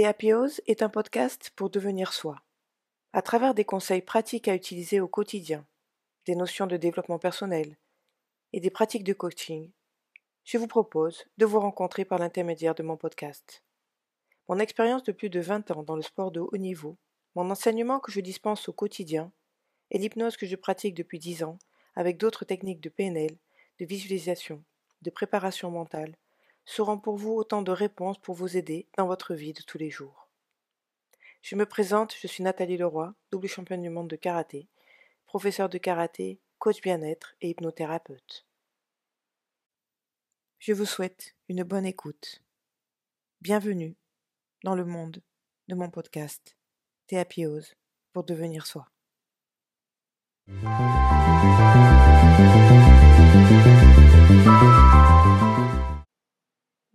Théapiose est un podcast pour devenir soi. À travers des conseils pratiques à utiliser au quotidien, des notions de développement personnel et des pratiques de coaching, je vous propose de vous rencontrer par l'intermédiaire de mon podcast. Mon expérience de plus de 20 ans dans le sport de haut niveau, mon enseignement que je dispense au quotidien et l'hypnose que je pratique depuis 10 ans avec d'autres techniques de PNL, de visualisation, de préparation mentale, seront pour vous autant de réponses pour vous aider dans votre vie de tous les jours. Je me présente, je suis Nathalie Leroy, double championne du monde de karaté, professeure de karaté, coach bien-être et hypnothérapeute. Je vous souhaite une bonne écoute. Bienvenue dans le monde de mon podcast Théapiose pour devenir soi.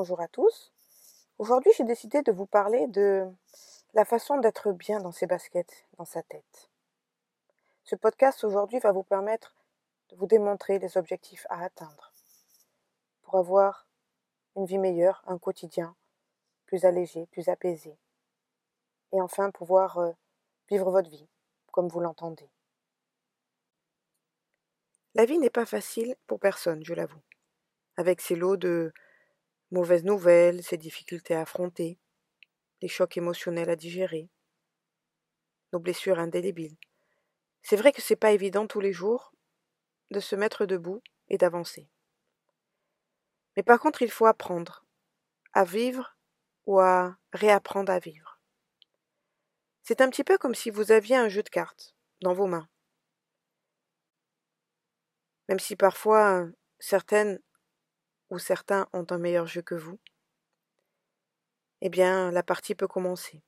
Bonjour à tous. Aujourd'hui, j'ai décidé de vous parler de la façon d'être bien dans ses baskets, dans sa tête. Ce podcast aujourd'hui va vous permettre de vous démontrer les objectifs à atteindre pour avoir une vie meilleure, un quotidien plus allégé, plus apaisé. Et enfin pouvoir euh, vivre votre vie comme vous l'entendez. La vie n'est pas facile pour personne, je l'avoue, avec ses lots de mauvaises nouvelles, ses difficultés à affronter, les chocs émotionnels à digérer, nos blessures indélébiles. C'est vrai que c'est pas évident tous les jours de se mettre debout et d'avancer. Mais par contre, il faut apprendre à vivre ou à réapprendre à vivre. C'est un petit peu comme si vous aviez un jeu de cartes dans vos mains. Même si parfois certaines ou certains ont un meilleur jeu que vous, eh bien la partie peut commencer.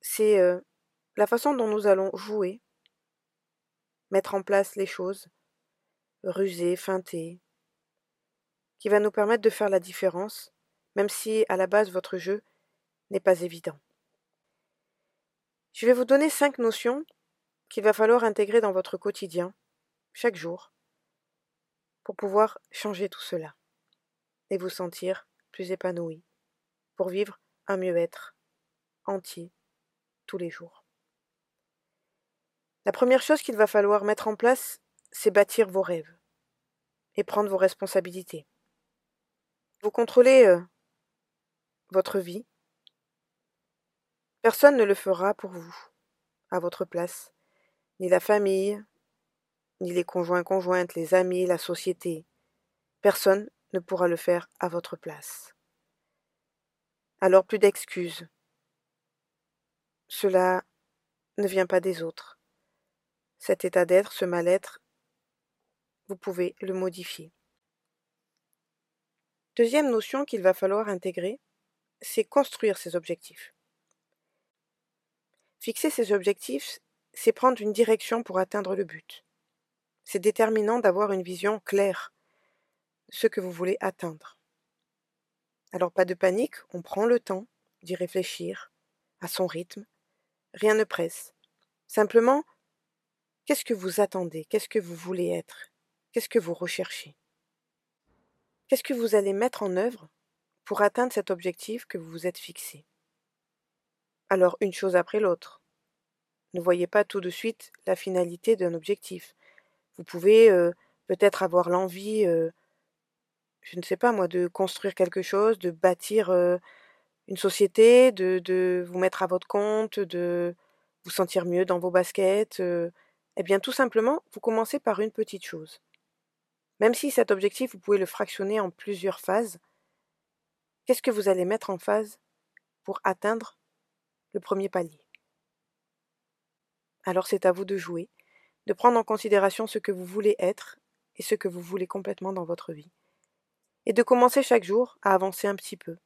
C'est euh, la façon dont nous allons jouer, mettre en place les choses, ruser, feinter, qui va nous permettre de faire la différence, même si à la base votre jeu n'est pas évident. Je vais vous donner cinq notions qu'il va falloir intégrer dans votre quotidien chaque jour pour pouvoir changer tout cela et vous sentir plus épanoui, pour vivre un mieux-être entier tous les jours. La première chose qu'il va falloir mettre en place, c'est bâtir vos rêves et prendre vos responsabilités. Vous contrôlez euh, votre vie. Personne ne le fera pour vous, à votre place, ni la famille, ni les conjoints conjointes, les amis, la société. Personne ne pourra le faire à votre place. Alors plus d'excuses. Cela ne vient pas des autres. Cet état d'être, ce mal-être, vous pouvez le modifier. Deuxième notion qu'il va falloir intégrer, c'est construire ses objectifs. Fixer ses objectifs, c'est prendre une direction pour atteindre le but. C'est déterminant d'avoir une vision claire ce que vous voulez atteindre. Alors pas de panique, on prend le temps d'y réfléchir, à son rythme. Rien ne presse. Simplement, qu'est-ce que vous attendez? Qu'est-ce que vous voulez être? Qu'est-ce que vous recherchez? Qu'est-ce que vous allez mettre en œuvre pour atteindre cet objectif que vous vous êtes fixé? Alors une chose après l'autre. Ne voyez pas tout de suite la finalité d'un objectif. Vous pouvez peut-être avoir l'envie, je ne sais pas moi, de construire quelque chose, de bâtir une société, de, vous mettre à votre compte, de vous sentir mieux dans vos baskets. eh bien, tout simplement, vous commencez par une petite chose. Même si cet objectif, vous pouvez le fractionner en plusieurs phases, qu'est-ce que vous allez mettre en phase pour atteindre le premier palier? Alors c'est à vous de jouer de prendre en considération ce que vous voulez être et ce que vous voulez complètement dans votre vie. Et de commencer chaque jour à avancer un petit peu,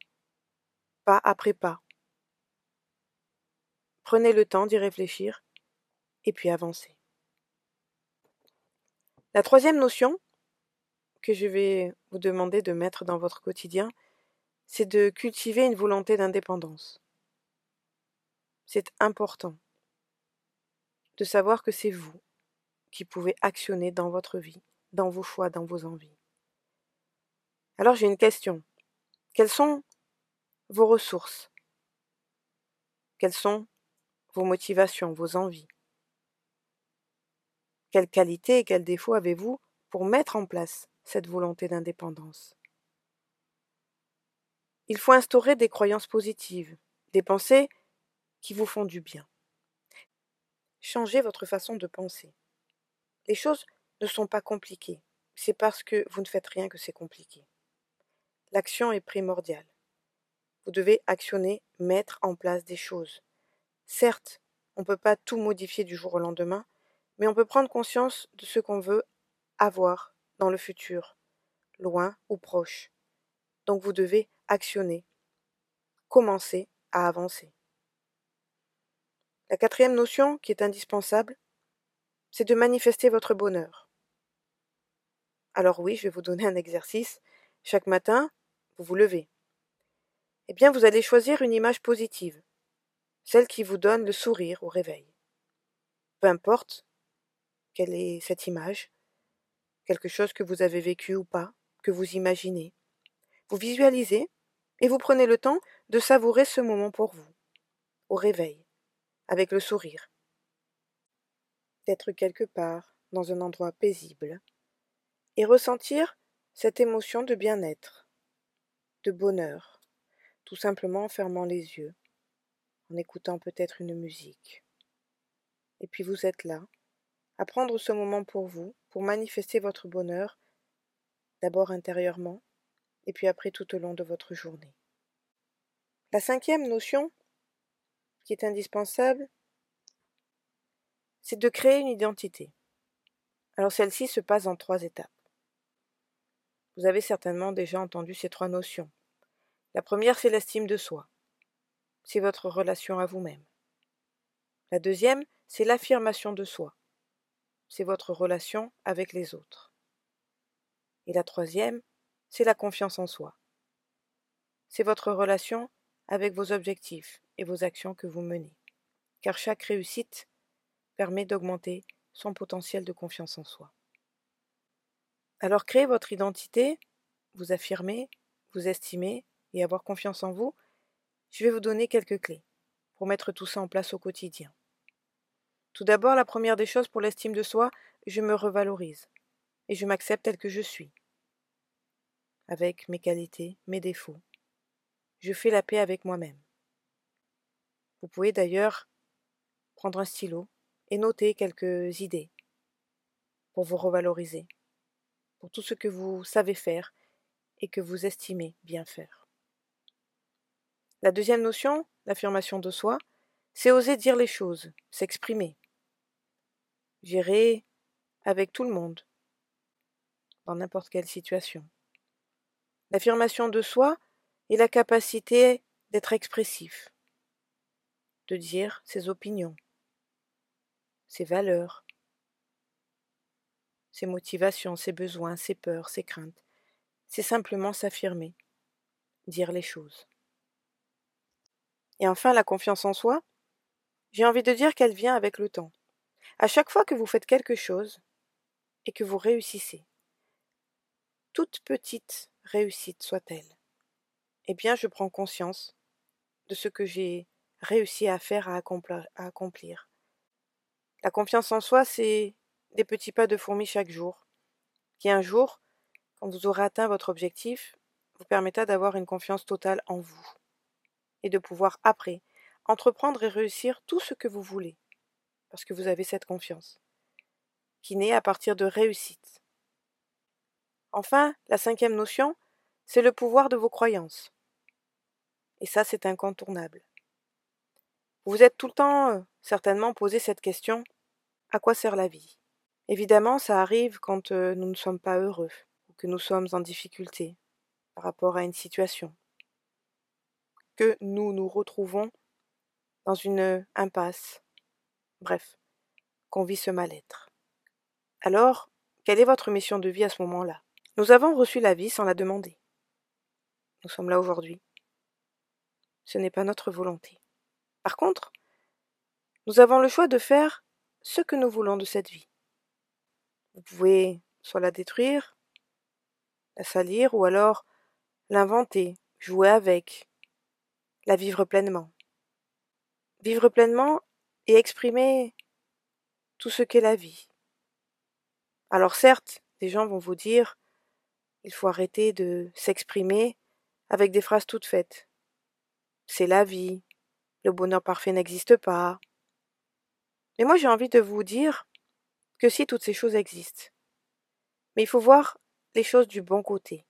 pas après pas. Prenez le temps d'y réfléchir et puis avancez. La troisième notion que je vais vous demander de mettre dans votre quotidien, c'est de cultiver une volonté d'indépendance. C'est important de savoir que c'est vous qui pouvez actionner dans votre vie, dans vos choix, dans vos envies. Alors j'ai une question. Quelles sont vos ressources? Quelles sont vos motivations, vos envies? Quelles qualités et quels défauts avez-vous pour mettre en place cette volonté d'indépendance? Il faut instaurer des croyances positives, des pensées qui vous font du bien. Changez votre façon de penser. Les choses ne sont pas compliquées. C'est parce que vous ne faites rien que c'est compliqué. L'action est primordiale. Vous devez actionner, mettre en place des choses. Certes, on ne peut pas tout modifier du jour au lendemain, mais on peut prendre conscience de ce qu'on veut avoir dans le futur, loin ou proche. Donc vous devez actionner, commencer à avancer. La quatrième notion qui est indispensable, c'est de manifester votre bonheur. Alors oui, je vais vous donner un exercice. Chaque matin, vous vous levez. Eh bien, vous allez choisir une image positive, celle qui vous donne le sourire au réveil. Peu importe quelle est cette image, quelque chose que vous avez vécu ou pas, que vous imaginez. Vous visualisez et vous prenez le temps de savourer ce moment pour vous, au réveil, avec le sourire. D'être quelque part, dans un endroit paisible, et ressentir cette émotion de bien-être, de bonheur, tout simplement en fermant les yeux, en écoutant peut-être une musique. Et puis vous êtes là, à prendre ce moment pour vous, pour manifester votre bonheur, d'abord intérieurement, et puis après tout au long de votre journée. La cinquième notion, qui est indispensable, c'est de créer une identité. Alors celle-ci se passe en trois étapes. Vous avez certainement déjà entendu ces trois notions. La première, c'est l'estime de soi. C'est votre relation à vous-même. La deuxième, c'est l'affirmation de soi. C'est votre relation avec les autres. Et la troisième, c'est la confiance en soi. C'est votre relation avec vos objectifs et vos actions que vous menez. Car chaque réussite permet d'augmenter son potentiel de confiance en soi. Alors créer votre identité, vous affirmer, vous estimer et avoir confiance en vous, je vais vous donner quelques clés pour mettre tout ça en place au quotidien. Tout d'abord, la première des choses pour l'estime de soi, je me revalorise et je m'accepte tel que je suis, avec mes qualités, mes défauts. Je fais la paix avec moi-même. Vous pouvez d'ailleurs prendre un stylo et noter quelques idées pour vous revaloriser, pour tout ce que vous savez faire et que vous estimez bien faire. La deuxième notion, l'affirmation de soi, c'est oser dire les choses, s'exprimer. Gérer avec tout le monde, dans n'importe quelle situation. L'affirmation de soi est la capacité d'être expressif, de dire ses opinions, ses valeurs, ses motivations, ses besoins, ses peurs, ses craintes. C'est simplement s'affirmer, dire les choses. Et enfin, la confiance en soi, j'ai envie de dire qu'elle vient avec le temps. À chaque fois que vous faites quelque chose et que vous réussissez, toute petite réussite soit-elle, eh bien je prends conscience de ce que j'ai réussi à faire, à accomplir. La confiance en soi, c'est des petits pas de fourmi chaque jour, qui un jour, quand vous aurez atteint votre objectif, vous permettra d'avoir une confiance totale en vous, et de pouvoir après entreprendre et réussir tout ce que vous voulez, parce que vous avez cette confiance, qui naît à partir de réussite. Enfin, la cinquième notion, c'est le pouvoir de vos croyances. Et ça, c'est incontournable. Vous êtes tout le temps certainement posé cette question à quoi sert la vie? Évidemment, ça arrive quand nous ne sommes pas heureux ou que nous sommes en difficulté par rapport à une situation, que nous nous retrouvons dans une impasse, bref, qu'on vit ce mal-être. Alors, quelle est votre mission de vie à ce moment-là? Nous avons reçu la vie sans la demander. Nous sommes là aujourd'hui. Ce n'est pas notre volonté. Par contre, nous avons le choix de faire ce que nous voulons de cette vie. Vous pouvez soit la détruire, la salir, ou alors l'inventer, jouer avec, la vivre pleinement. vivre pleinement et exprimer tout ce qu'est la vie. Alors certes, des gens vont vous dire il faut arrêter de s'exprimer avec des phrases toutes faites. C'est la vie, le bonheur parfait n'existe pas. Mais moi j'ai envie de vous dire que si toutes ces choses existent. Mais il faut voir les choses du bon côté.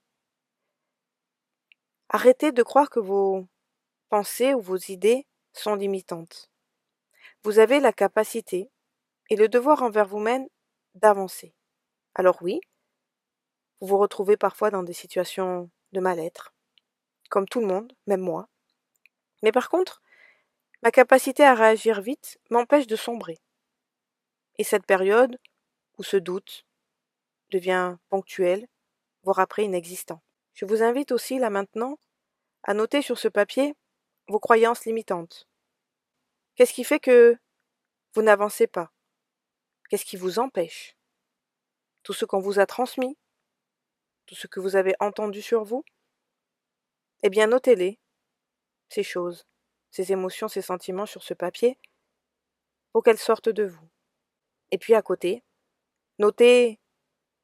Arrêtez de croire que vos pensées ou vos idées sont limitantes. Vous avez la capacité et le devoir envers vous-même d'avancer. Alors oui, vous vous retrouvez parfois dans des situations de mal-être, comme tout le monde, même moi. Mais par contre, ma capacité à réagir vite m'empêche de sombrer. Et cette période où ce doute devient ponctuel, voire après inexistant. Je vous invite aussi là maintenant à noter sur ce papier vos croyances limitantes. Qu'est-ce qui fait que vous n'avancez pas? Qu'est-ce qui vous empêche? Tout ce qu'on vous a transmis? Tout ce que vous avez entendu sur vous? Eh bien, notez-les, ces choses, ces émotions, ces sentiments sur ce papier, pour qu'elles sortent de vous. Et puis à côté, notez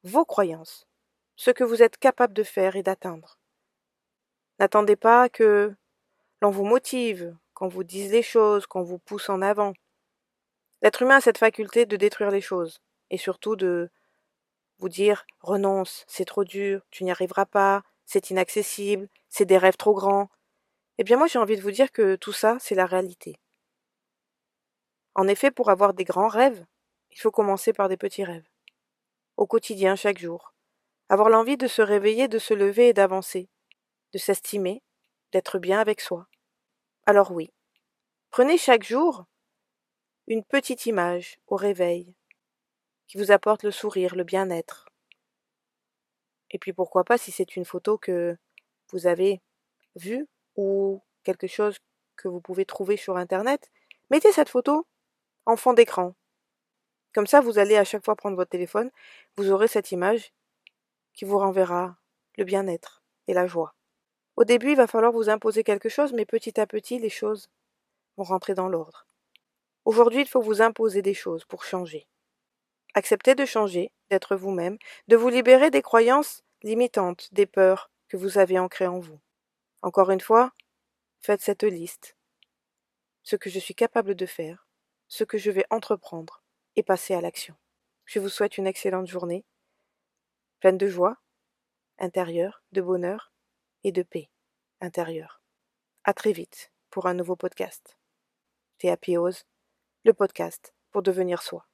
vos croyances, ce que vous êtes capable de faire et d'atteindre. N'attendez pas que l'on vous motive, qu'on vous dise les choses, qu'on vous pousse en avant. L'être humain a cette faculté de détruire les choses, et surtout de vous dire renonce, c'est trop dur, tu n'y arriveras pas, c'est inaccessible, c'est des rêves trop grands. Eh bien moi j'ai envie de vous dire que tout ça, c'est la réalité. En effet, pour avoir des grands rêves, il faut commencer par des petits rêves. Au quotidien, chaque jour. Avoir l'envie de se réveiller, de se lever et d'avancer, de s'estimer, d'être bien avec soi. Alors oui, prenez chaque jour une petite image au réveil qui vous apporte le sourire, le bien-être. Et puis pourquoi pas si c'est une photo que vous avez vue ou quelque chose que vous pouvez trouver sur Internet, mettez cette photo en fond d'écran. Comme ça, vous allez à chaque fois prendre votre téléphone, vous aurez cette image qui vous renverra le bien-être et la joie. Au début, il va falloir vous imposer quelque chose, mais petit à petit, les choses vont rentrer dans l'ordre. Aujourd'hui, il faut vous imposer des choses pour changer. Acceptez de changer, d'être vous-même, de vous libérer des croyances limitantes, des peurs que vous avez ancrées en vous. Encore une fois, faites cette liste. Ce que je suis capable de faire, ce que je vais entreprendre et passer à l'action. Je vous souhaite une excellente journée, pleine de joie intérieure, de bonheur et de paix intérieure. À très vite pour un nouveau podcast. Théapiose, le podcast pour devenir soi.